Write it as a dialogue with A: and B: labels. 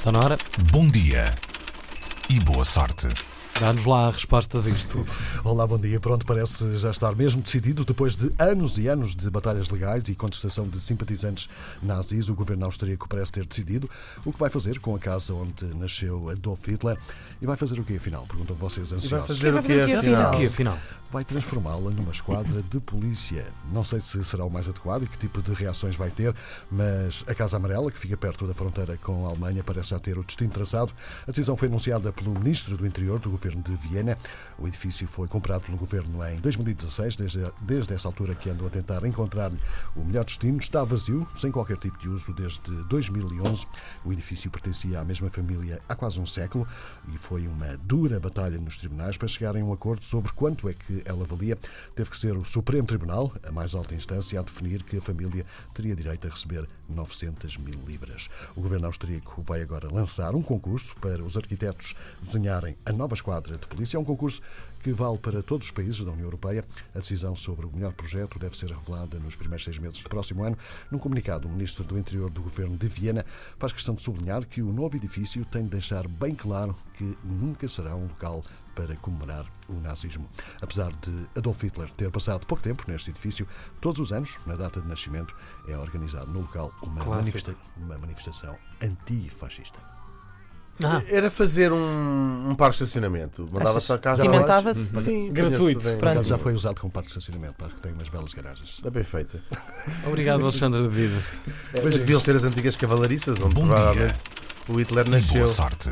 A: Está na hora?
B: Bom dia e boa sorte.
A: Dá-nos lá respostas a isto tudo.
C: Olá, bom dia. Pronto, parece já estar mesmo decidido. Depois de anos e anos de batalhas legais e contestação de simpatizantes nazis, o governo austríaco parece ter decidido o que vai fazer com a casa onde nasceu Adolf Hitler. E vai fazer o quê, afinal? Perguntam vocês ansiosos.
D: fazer
E: Vai
D: o
E: fazer
D: quê,
E: o quê,
D: afinal?
A: O que afinal?
C: Vai transformá-la numa esquadra de polícia. Não sei se será o mais adequado e que tipo de reações vai ter, mas a Casa Amarela, que fica perto da fronteira com a Alemanha, parece já ter o destino traçado. A decisão foi anunciada pelo Ministro do Interior do governo de Viena. O edifício foi comprado pelo governo em 2016, desde, desde essa altura que andam a tentar encontrar o melhor destino. Está vazio, sem qualquer tipo de uso, desde 2011. O edifício pertencia à mesma família há quase um século e foi uma dura batalha nos tribunais para chegarem a um acordo sobre quanto é que ela valia. Teve que ser o Supremo Tribunal, a mais alta instância, a definir que a família teria direito a receber 900 mil libras. O governo austríaco vai agora lançar um concurso para os arquitetos desenharem a nova esquadra de polícia. É um concurso que vale para todos os países da União Europeia. A decisão sobre o melhor projeto deve ser revelada nos primeiros seis meses do próximo ano. Num comunicado, o ministro do Interior do governo de Viena faz questão de sublinhar que o novo edifício tem de deixar bem claro que nunca será um local para comemorar o nazismo. Apesar de Adolf Hitler ter passado pouco tempo neste edifício, todos os anos, na data de nascimento, é organizado no local uma, manifesta- uma manifestação antifascista.
A: Ah,
D: Era fazer um, um parque de estacionamento. Mandava-se a casa
E: Cimentava-se?
D: abaixo. Sim,
A: Gratuito.
E: Pronto.
C: já foi usado como parque de estacionamento, acho que tem umas belas garagens.
D: Está bem feita.
A: obrigado, Alexandre David.
D: Depois deviam ser as antigas cavalariças, onde
B: Bom
D: provavelmente o Hitler
B: E boa
D: nasceu.
B: sorte.